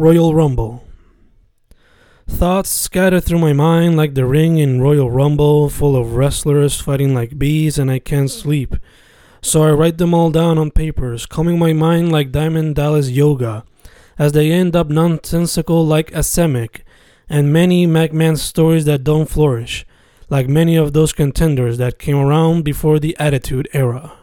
Royal Rumble. Thoughts scatter through my mind like the ring in Royal Rumble, full of wrestlers fighting like bees, and I can't sleep. So I write them all down on papers, combing my mind like Diamond Dallas Yoga, as they end up nonsensical like Asemic, and many McMahon stories that don't flourish, like many of those contenders that came around before the Attitude Era.